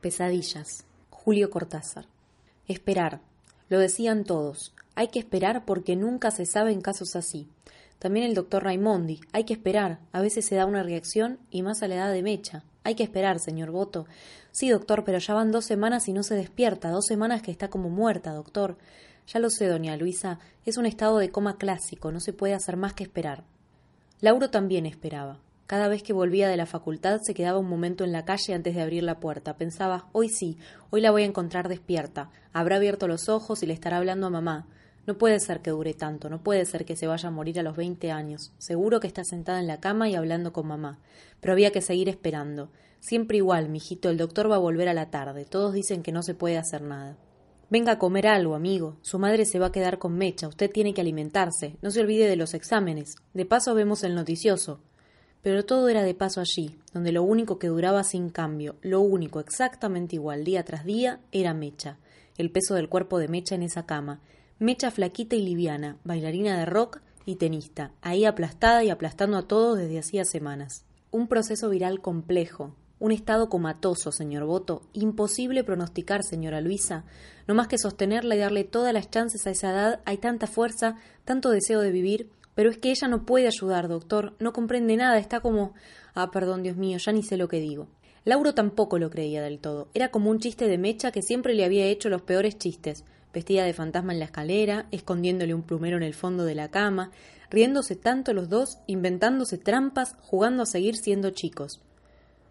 Pesadillas. Julio Cortázar. Esperar. Lo decían todos. Hay que esperar porque nunca se sabe en casos así. También el doctor Raimondi. Hay que esperar. A veces se da una reacción y más a la edad de mecha. Hay que esperar, señor Boto. Sí, doctor, pero ya van dos semanas y no se despierta. Dos semanas que está como muerta, doctor. Ya lo sé, doña Luisa. Es un estado de coma clásico. No se puede hacer más que esperar. Lauro también esperaba. Cada vez que volvía de la facultad se quedaba un momento en la calle antes de abrir la puerta. Pensaba, hoy sí, hoy la voy a encontrar despierta. Habrá abierto los ojos y le estará hablando a mamá. No puede ser que dure tanto, no puede ser que se vaya a morir a los veinte años. Seguro que está sentada en la cama y hablando con mamá. Pero había que seguir esperando. Siempre igual, mijito, el doctor va a volver a la tarde. Todos dicen que no se puede hacer nada. Venga a comer algo, amigo. Su madre se va a quedar con Mecha. Usted tiene que alimentarse. No se olvide de los exámenes. De paso vemos el noticioso. Pero todo era de paso allí, donde lo único que duraba sin cambio, lo único exactamente igual día tras día, era Mecha, el peso del cuerpo de Mecha en esa cama, Mecha flaquita y liviana, bailarina de rock y tenista, ahí aplastada y aplastando a todos desde hacía semanas. Un proceso viral complejo, un estado comatoso, señor Boto, imposible pronosticar, señora Luisa. No más que sostenerla y darle todas las chances a esa edad, hay tanta fuerza, tanto deseo de vivir, pero es que ella no puede ayudar, doctor, no comprende nada, está como. Ah, perdón, Dios mío, ya ni sé lo que digo. Lauro tampoco lo creía del todo. Era como un chiste de mecha que siempre le había hecho los peores chistes, vestida de fantasma en la escalera, escondiéndole un plumero en el fondo de la cama, riéndose tanto los dos, inventándose trampas, jugando a seguir siendo chicos.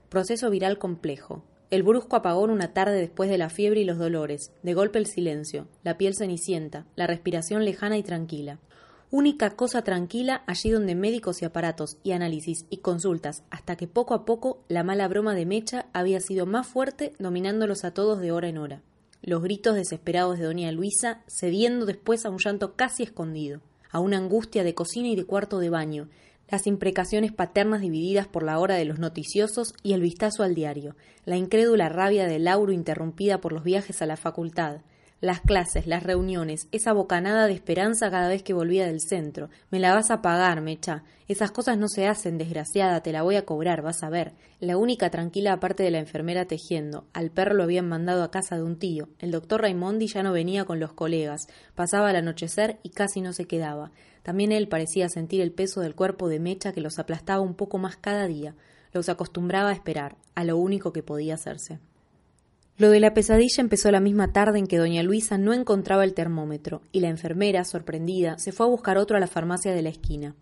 Proceso viral complejo. El brusco apagón una tarde después de la fiebre y los dolores, de golpe el silencio, la piel cenicienta, la respiración lejana y tranquila única cosa tranquila allí donde médicos y aparatos y análisis y consultas, hasta que poco a poco la mala broma de Mecha había sido más fuerte, dominándolos a todos de hora en hora. Los gritos desesperados de doña Luisa, cediendo después a un llanto casi escondido, a una angustia de cocina y de cuarto de baño, las imprecaciones paternas divididas por la hora de los noticiosos y el vistazo al diario, la incrédula rabia de Lauro interrumpida por los viajes a la facultad, las clases, las reuniones, esa bocanada de esperanza cada vez que volvía del centro. Me la vas a pagar, Mecha. Esas cosas no se hacen, desgraciada, te la voy a cobrar, vas a ver. La única tranquila aparte de la enfermera tejiendo. Al perro lo habían mandado a casa de un tío. El doctor Raimondi ya no venía con los colegas. Pasaba al anochecer y casi no se quedaba. También él parecía sentir el peso del cuerpo de Mecha que los aplastaba un poco más cada día. Los acostumbraba a esperar, a lo único que podía hacerse. Lo de la pesadilla empezó la misma tarde en que doña Luisa no encontraba el termómetro, y la enfermera, sorprendida, se fue a buscar otro a la farmacia de la esquina.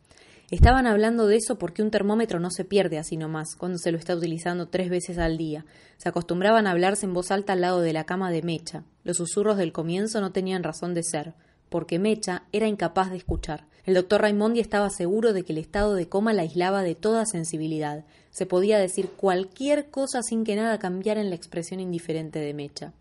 Estaban hablando de eso porque un termómetro no se pierde así nomás, cuando se lo está utilizando tres veces al día. Se acostumbraban a hablarse en voz alta al lado de la cama de Mecha. Los susurros del comienzo no tenían razón de ser, porque Mecha era incapaz de escuchar. El doctor Raimondi estaba seguro de que el estado de coma la aislaba de toda sensibilidad. Se podía decir cualquier cosa sin que nada cambiara en la expresión indiferente de Mecha.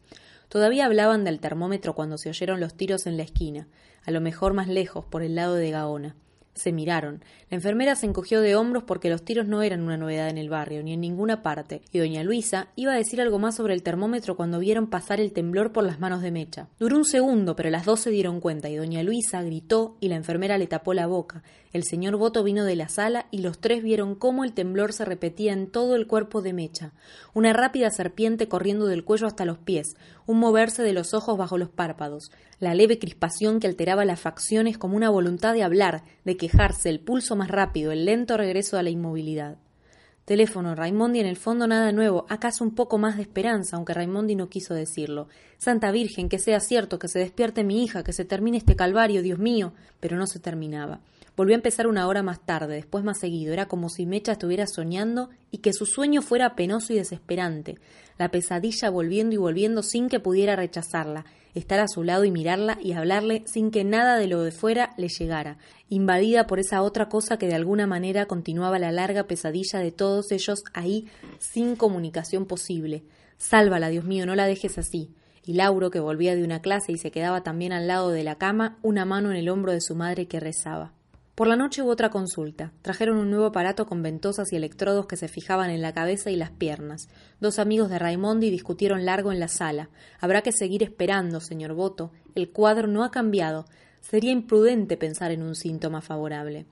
Todavía hablaban del termómetro cuando se oyeron los tiros en la esquina, a lo mejor más lejos, por el lado de Gaona. Se miraron. La enfermera se encogió de hombros porque los tiros no eran una novedad en el barrio, ni en ninguna parte, y doña Luisa iba a decir algo más sobre el termómetro cuando vieron pasar el temblor por las manos de Mecha. Duró un segundo, pero las dos se dieron cuenta, y doña Luisa gritó y la enfermera le tapó la boca. El señor Boto vino de la sala y los tres vieron cómo el temblor se repetía en todo el cuerpo de Mecha. Una rápida serpiente corriendo del cuello hasta los pies, un moverse de los ojos bajo los párpados, la leve crispación que alteraba las facciones como una voluntad de hablar, de quejarse, el pulso más rápido, el lento regreso a la inmovilidad. Teléfono, Raimondi en el fondo nada nuevo, acaso un poco más de esperanza, aunque Raimondi no quiso decirlo. Santa Virgen, que sea cierto, que se despierte mi hija, que se termine este calvario, Dios mío. Pero no se terminaba. Volvió a empezar una hora más tarde, después más seguido. Era como si Mecha estuviera soñando y que su sueño fuera penoso y desesperante. La pesadilla volviendo y volviendo sin que pudiera rechazarla, estar a su lado y mirarla y hablarle sin que nada de lo de fuera le llegara, invadida por esa otra cosa que de alguna manera continuaba la larga pesadilla de todos ellos ahí sin comunicación posible. Sálvala, Dios mío, no la dejes así y Lauro, que volvía de una clase y se quedaba también al lado de la cama, una mano en el hombro de su madre que rezaba. Por la noche hubo otra consulta. Trajeron un nuevo aparato con ventosas y electrodos que se fijaban en la cabeza y las piernas. Dos amigos de Raimondi discutieron largo en la sala. Habrá que seguir esperando, señor Boto. El cuadro no ha cambiado. Sería imprudente pensar en un síntoma favorable.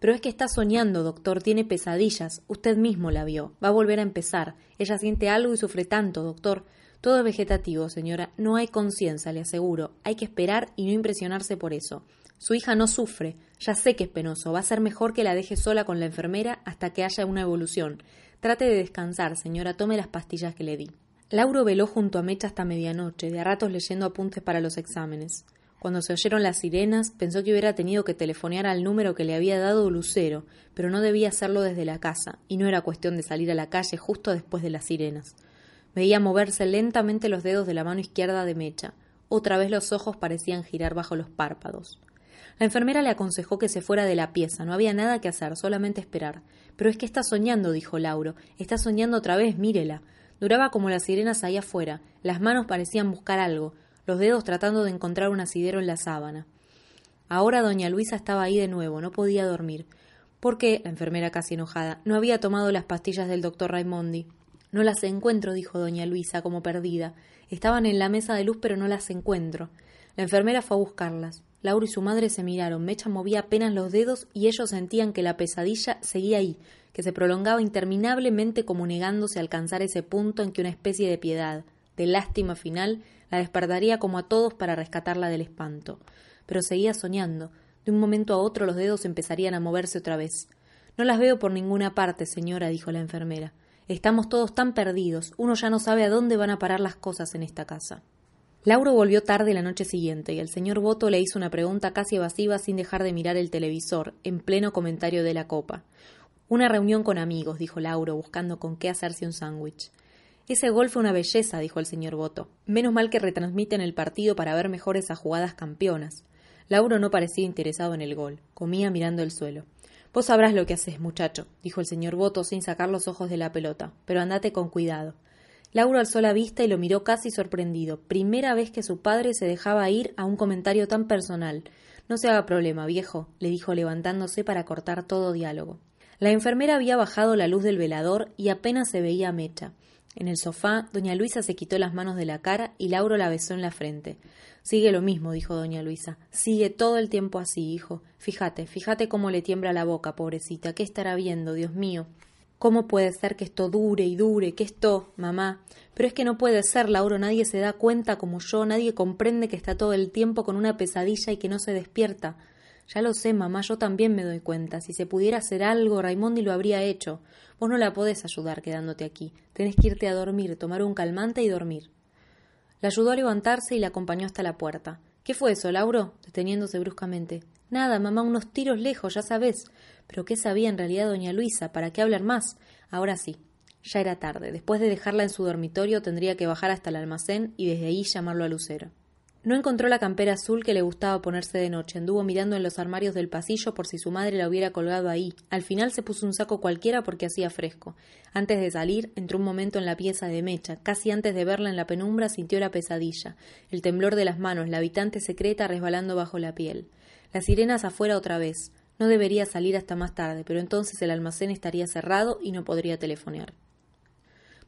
Pero es que está soñando, doctor, tiene pesadillas. Usted mismo la vio. Va a volver a empezar. Ella siente algo y sufre tanto, doctor. Todo es vegetativo, señora. No hay conciencia, le aseguro. Hay que esperar y no impresionarse por eso. Su hija no sufre. Ya sé que es penoso. Va a ser mejor que la deje sola con la enfermera hasta que haya una evolución. Trate de descansar, señora. Tome las pastillas que le di. Lauro veló junto a Mecha hasta medianoche, de a ratos leyendo apuntes para los exámenes. Cuando se oyeron las sirenas, pensó que hubiera tenido que telefonear al número que le había dado Lucero, pero no debía hacerlo desde la casa, y no era cuestión de salir a la calle justo después de las sirenas. Veía moverse lentamente los dedos de la mano izquierda de Mecha. Otra vez los ojos parecían girar bajo los párpados. La enfermera le aconsejó que se fuera de la pieza, no había nada que hacer, solamente esperar. Pero es que está soñando, dijo Lauro. Está soñando otra vez, mírela. Duraba como las sirenas ahí afuera, las manos parecían buscar algo, los dedos tratando de encontrar un asidero en la sábana. Ahora doña Luisa estaba ahí de nuevo, no podía dormir. ¿Por qué? la enfermera casi enojada, no había tomado las pastillas del doctor Raimondi. No las encuentro, dijo doña Luisa, como perdida. Estaban en la mesa de luz, pero no las encuentro. La enfermera fue a buscarlas. Laura y su madre se miraron. Mecha movía apenas los dedos y ellos sentían que la pesadilla seguía ahí, que se prolongaba interminablemente como negándose a alcanzar ese punto en que una especie de piedad, de lástima final, la despertaría como a todos para rescatarla del espanto. Pero seguía soñando. De un momento a otro los dedos empezarían a moverse otra vez. No las veo por ninguna parte, señora, dijo la enfermera. Estamos todos tan perdidos, uno ya no sabe a dónde van a parar las cosas en esta casa. Lauro volvió tarde la noche siguiente y el señor Boto le hizo una pregunta casi evasiva sin dejar de mirar el televisor, en pleno comentario de la copa. Una reunión con amigos, dijo Lauro, buscando con qué hacerse un sándwich. Ese gol fue una belleza, dijo el señor Boto. Menos mal que retransmiten el partido para ver mejor esas jugadas campeonas. Lauro no parecía interesado en el gol. Comía mirando el suelo. Vos sabrás lo que haces, muchacho, dijo el señor Boto sin sacar los ojos de la pelota, pero andate con cuidado. Lauro alzó la vista y lo miró casi sorprendido. Primera vez que su padre se dejaba ir a un comentario tan personal. No se haga problema, viejo, le dijo levantándose para cortar todo diálogo. La enfermera había bajado la luz del velador y apenas se veía Mecha. En el sofá, doña Luisa se quitó las manos de la cara y Lauro la besó en la frente. Sigue lo mismo, dijo doña Luisa. Sigue todo el tiempo así, hijo. Fíjate, fíjate cómo le tiembla la boca, pobrecita. ¿Qué estará viendo, Dios mío? ¿Cómo puede ser que esto dure y dure, que esto, mamá? Pero es que no puede ser, Lauro, nadie se da cuenta como yo, nadie comprende que está todo el tiempo con una pesadilla y que no se despierta. Ya lo sé, mamá, yo también me doy cuenta. Si se pudiera hacer algo, Raimondi lo habría hecho. Vos no la podés ayudar quedándote aquí. Tenés que irte a dormir, tomar un calmante y dormir. La ayudó a levantarse y la acompañó hasta la puerta. ¿Qué fue eso, Lauro? deteniéndose bruscamente. Nada, mamá, unos tiros lejos, ya sabés. Pero ¿qué sabía en realidad doña Luisa? ¿Para qué hablar más? Ahora sí. Ya era tarde. Después de dejarla en su dormitorio tendría que bajar hasta el almacén y desde ahí llamarlo a Lucero. No encontró la campera azul que le gustaba ponerse de noche. Anduvo mirando en los armarios del pasillo por si su madre la hubiera colgado ahí. Al final se puso un saco cualquiera porque hacía fresco. Antes de salir, entró un momento en la pieza de Mecha. Casi antes de verla en la penumbra sintió la pesadilla, el temblor de las manos, la habitante secreta resbalando bajo la piel. Las sirenas afuera otra vez. No debería salir hasta más tarde, pero entonces el almacén estaría cerrado y no podría telefonear.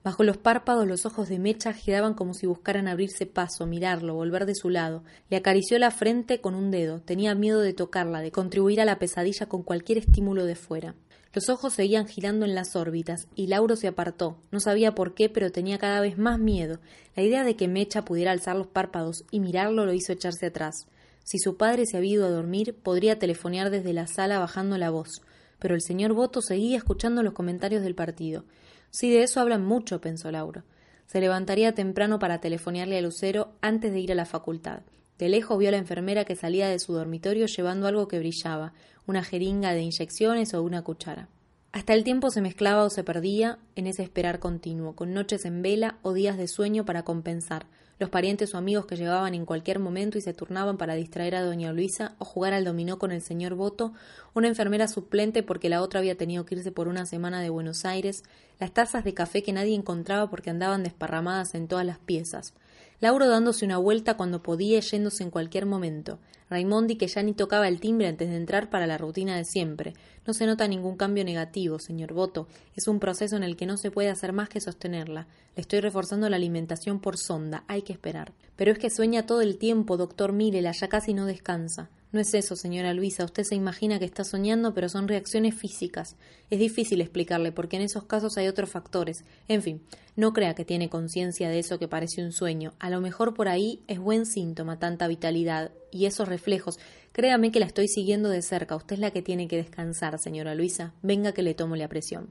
Bajo los párpados los ojos de Mecha giraban como si buscaran abrirse paso, mirarlo, volver de su lado. Le acarició la frente con un dedo. Tenía miedo de tocarla, de contribuir a la pesadilla con cualquier estímulo de fuera. Los ojos seguían girando en las órbitas, y Lauro se apartó. No sabía por qué, pero tenía cada vez más miedo. La idea de que Mecha pudiera alzar los párpados y mirarlo lo hizo echarse atrás. Si su padre se había ido a dormir, podría telefonear desde la sala bajando la voz. Pero el señor Boto seguía escuchando los comentarios del partido. Sí, de eso hablan mucho, pensó Lauro. Se levantaría temprano para telefonearle a Lucero antes de ir a la facultad. De lejos vio a la enfermera que salía de su dormitorio llevando algo que brillaba, una jeringa de inyecciones o una cuchara. Hasta el tiempo se mezclaba o se perdía en ese esperar continuo, con noches en vela o días de sueño para compensar, los parientes o amigos que llegaban en cualquier momento y se turnaban para distraer a doña Luisa o jugar al dominó con el señor Boto, una enfermera suplente porque la otra había tenido que irse por una semana de Buenos Aires, las tazas de café que nadie encontraba porque andaban desparramadas en todas las piezas, Lauro dándose una vuelta cuando podía yéndose en cualquier momento. Raimondi que ya ni tocaba el timbre antes de entrar para la rutina de siempre. No se nota ningún cambio negativo, señor Boto. Es un proceso en el que no se puede hacer más que sostenerla. Le estoy reforzando la alimentación por sonda. Hay que esperar. Pero es que sueña todo el tiempo, doctor Mírela, ya casi no descansa. No es eso, señora Luisa. Usted se imagina que está soñando, pero son reacciones físicas. Es difícil explicarle, porque en esos casos hay otros factores. En fin, no crea que tiene conciencia de eso que parece un sueño. A lo mejor por ahí es buen síntoma tanta vitalidad y esos reflejos. Créame que la estoy siguiendo de cerca. Usted es la que tiene que descansar, señora Luisa. Venga que le tomo la presión.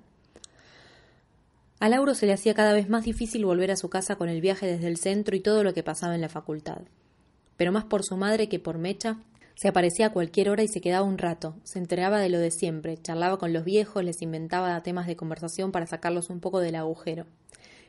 A Lauro se le hacía cada vez más difícil volver a su casa con el viaje desde el centro y todo lo que pasaba en la facultad. Pero más por su madre que por Mecha, se aparecía a cualquier hora y se quedaba un rato, se enteraba de lo de siempre, charlaba con los viejos, les inventaba temas de conversación para sacarlos un poco del agujero.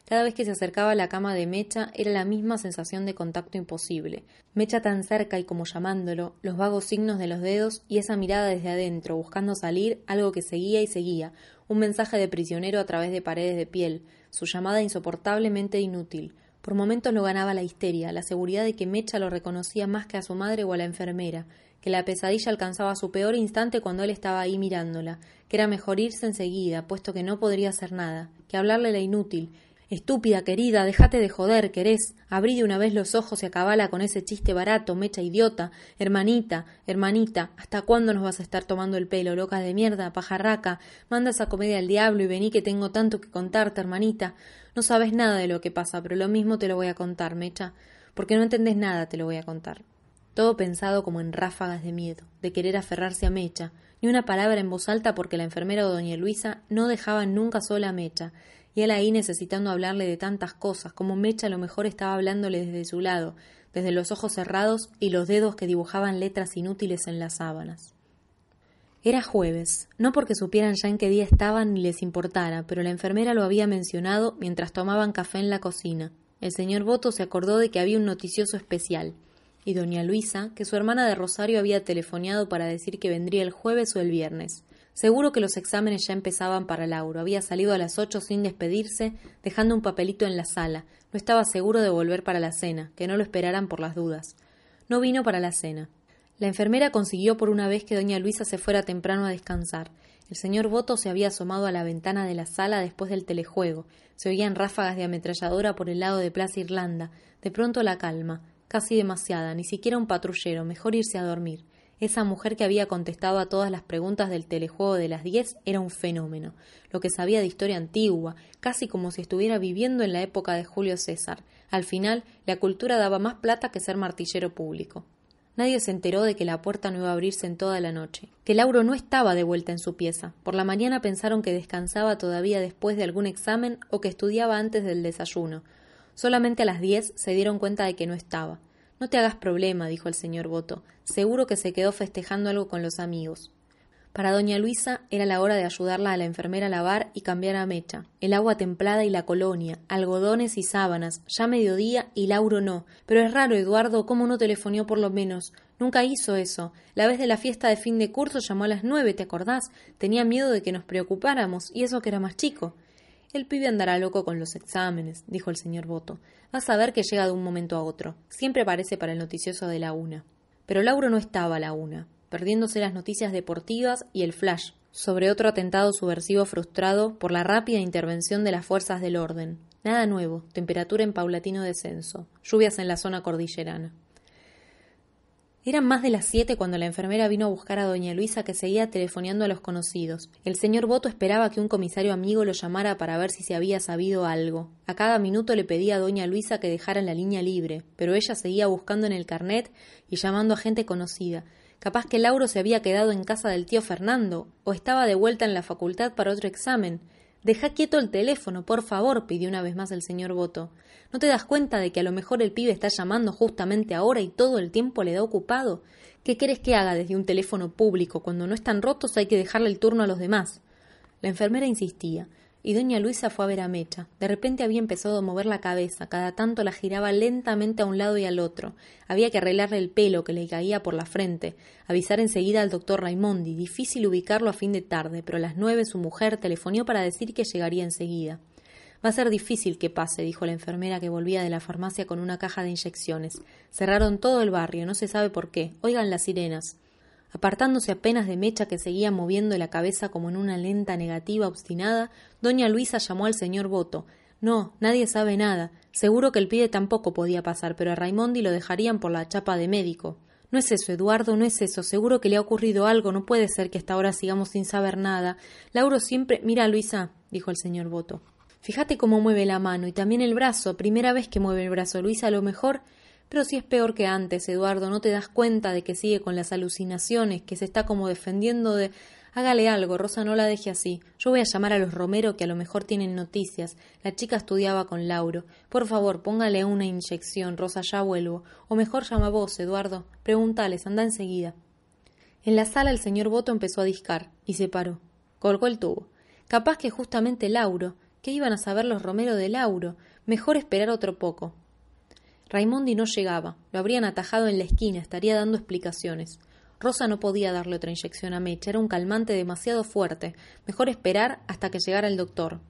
Cada vez que se acercaba a la cama de Mecha era la misma sensación de contacto imposible. Mecha tan cerca y como llamándolo, los vagos signos de los dedos y esa mirada desde adentro, buscando salir, algo que seguía y seguía, un mensaje de prisionero a través de paredes de piel, su llamada insoportablemente inútil, por momentos lo ganaba la histeria, la seguridad de que Mecha lo reconocía más que a su madre o a la enfermera, que la pesadilla alcanzaba su peor instante cuando él estaba ahí mirándola, que era mejor irse enseguida, puesto que no podría hacer nada, que hablarle la inútil, Estúpida, querida, déjate de joder, querés. Abrí de una vez los ojos y acabala con ese chiste barato, mecha idiota. Hermanita, hermanita, ¿hasta cuándo nos vas a estar tomando el pelo, loca de mierda, pajarraca? Manda esa comedia al diablo y vení que tengo tanto que contarte, hermanita. No sabes nada de lo que pasa, pero lo mismo te lo voy a contar, mecha. Porque no entendés nada, te lo voy a contar. Todo pensado como en ráfagas de miedo, de querer aferrarse a Mecha, ni una palabra en voz alta porque la enfermera o doña Luisa no dejaban nunca sola a Mecha, y él ahí necesitando hablarle de tantas cosas, como Mecha a lo mejor estaba hablándole desde su lado, desde los ojos cerrados y los dedos que dibujaban letras inútiles en las sábanas. Era jueves, no porque supieran ya en qué día estaban ni les importara, pero la enfermera lo había mencionado mientras tomaban café en la cocina. El señor Boto se acordó de que había un noticioso especial, y doña Luisa, que su hermana de Rosario había telefoneado para decir que vendría el jueves o el viernes. Seguro que los exámenes ya empezaban para Lauro. Había salido a las ocho sin despedirse, dejando un papelito en la sala. No estaba seguro de volver para la cena, que no lo esperaran por las dudas. No vino para la cena. La enfermera consiguió por una vez que doña Luisa se fuera temprano a descansar. El señor Boto se había asomado a la ventana de la sala después del telejuego. Se oían ráfagas de ametralladora por el lado de Plaza Irlanda. De pronto la calma, casi demasiada, ni siquiera un patrullero, mejor irse a dormir. Esa mujer que había contestado a todas las preguntas del telejuego de las diez era un fenómeno, lo que sabía de historia antigua, casi como si estuviera viviendo en la época de Julio César. Al final, la cultura daba más plata que ser martillero público. Nadie se enteró de que la puerta no iba a abrirse en toda la noche, que Lauro no estaba de vuelta en su pieza. Por la mañana pensaron que descansaba todavía después de algún examen o que estudiaba antes del desayuno. Solamente a las diez se dieron cuenta de que no estaba. No te hagas problema, dijo el señor Boto. Seguro que se quedó festejando algo con los amigos. Para doña Luisa era la hora de ayudarla a la enfermera a lavar y cambiar a mecha, el agua templada y la colonia, algodones y sábanas, ya mediodía y Lauro no. Pero es raro, Eduardo, cómo no telefonió por lo menos. Nunca hizo eso. La vez de la fiesta de fin de curso llamó a las nueve, ¿te acordás? Tenía miedo de que nos preocupáramos, y eso que era más chico. El pibe andará loco con los exámenes, dijo el señor Boto. A ver que llega de un momento a otro. Siempre aparece para el noticioso de la una. Pero Lauro no estaba a la una, perdiéndose las noticias deportivas y el flash sobre otro atentado subversivo frustrado por la rápida intervención de las fuerzas del orden. Nada nuevo, temperatura en paulatino descenso, lluvias en la zona cordillerana. Eran más de las siete cuando la enfermera vino a buscar a doña Luisa que seguía telefoneando a los conocidos. El señor Boto esperaba que un comisario amigo lo llamara para ver si se había sabido algo. A cada minuto le pedía a doña Luisa que dejara la línea libre, pero ella seguía buscando en el carnet y llamando a gente conocida. Capaz que Lauro se había quedado en casa del tío Fernando, o estaba de vuelta en la facultad para otro examen. Deja quieto el teléfono, por favor, pidió una vez más el señor Boto. ¿No te das cuenta de que a lo mejor el pibe está llamando justamente ahora y todo el tiempo le da ocupado? ¿Qué quieres que haga desde un teléfono público? Cuando no están rotos hay que dejarle el turno a los demás. La enfermera insistía y doña Luisa fue a ver a Mecha. De repente había empezado a mover la cabeza, cada tanto la giraba lentamente a un lado y al otro. Había que arreglarle el pelo que le caía por la frente, avisar enseguida al doctor Raimondi, difícil ubicarlo a fin de tarde, pero a las nueve su mujer telefonió para decir que llegaría enseguida. Va a ser difícil que pase, dijo la enfermera que volvía de la farmacia con una caja de inyecciones. Cerraron todo el barrio, no se sabe por qué. Oigan las sirenas. Apartándose apenas de Mecha que seguía moviendo la cabeza como en una lenta negativa obstinada, doña Luisa llamó al señor Boto. No, nadie sabe nada. Seguro que el pibe tampoco podía pasar, pero a Raimondi lo dejarían por la chapa de médico. No es eso, Eduardo, no es eso. Seguro que le ha ocurrido algo. No puede ser que hasta ahora sigamos sin saber nada. Lauro siempre. Mira, Luisa, dijo el señor Boto. Fíjate cómo mueve la mano y también el brazo. Primera vez que mueve el brazo, Luisa, a lo mejor. Pero si es peor que antes, Eduardo, ¿no te das cuenta de que sigue con las alucinaciones, que se está como defendiendo de. Hágale algo, Rosa, no la deje así. Yo voy a llamar a los Romero que a lo mejor tienen noticias. La chica estudiaba con Lauro. Por favor, póngale una inyección, Rosa, ya vuelvo. O mejor llama vos, Eduardo. Pregúntales, anda enseguida. En la sala el señor Boto empezó a discar y se paró. Colgó el tubo. Capaz que justamente Lauro. ¿Qué iban a saber los Romero de Lauro? Mejor esperar otro poco. Raimondi no llegaba. Lo habrían atajado en la esquina. Estaría dando explicaciones. Rosa no podía darle otra inyección a Mecha, era un calmante demasiado fuerte. Mejor esperar hasta que llegara el doctor.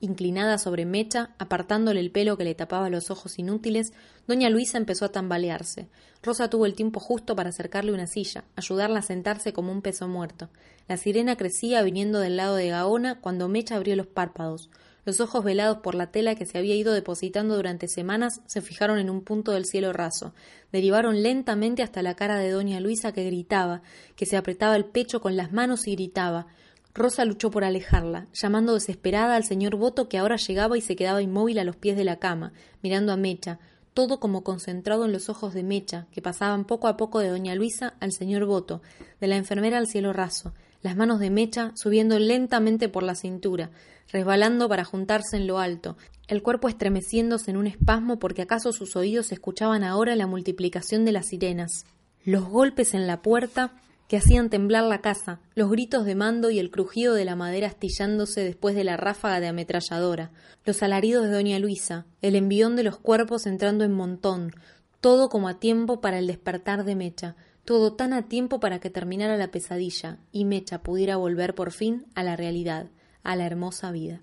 Inclinada sobre Mecha, apartándole el pelo que le tapaba los ojos inútiles, doña Luisa empezó a tambalearse. Rosa tuvo el tiempo justo para acercarle una silla, ayudarla a sentarse como un peso muerto. La sirena crecía viniendo del lado de Gaona cuando Mecha abrió los párpados. Los ojos velados por la tela que se había ido depositando durante semanas se fijaron en un punto del cielo raso. Derivaron lentamente hasta la cara de doña Luisa que gritaba, que se apretaba el pecho con las manos y gritaba. Rosa luchó por alejarla, llamando desesperada al señor Boto que ahora llegaba y se quedaba inmóvil a los pies de la cama, mirando a Mecha, todo como concentrado en los ojos de Mecha, que pasaban poco a poco de doña Luisa al señor Boto, de la enfermera al cielo raso, las manos de Mecha subiendo lentamente por la cintura, resbalando para juntarse en lo alto, el cuerpo estremeciéndose en un espasmo porque acaso sus oídos escuchaban ahora la multiplicación de las sirenas. Los golpes en la puerta que hacían temblar la casa, los gritos de mando y el crujido de la madera astillándose después de la ráfaga de ametralladora, los alaridos de doña Luisa, el envión de los cuerpos entrando en montón, todo como a tiempo para el despertar de Mecha, todo tan a tiempo para que terminara la pesadilla y Mecha pudiera volver por fin a la realidad, a la hermosa vida.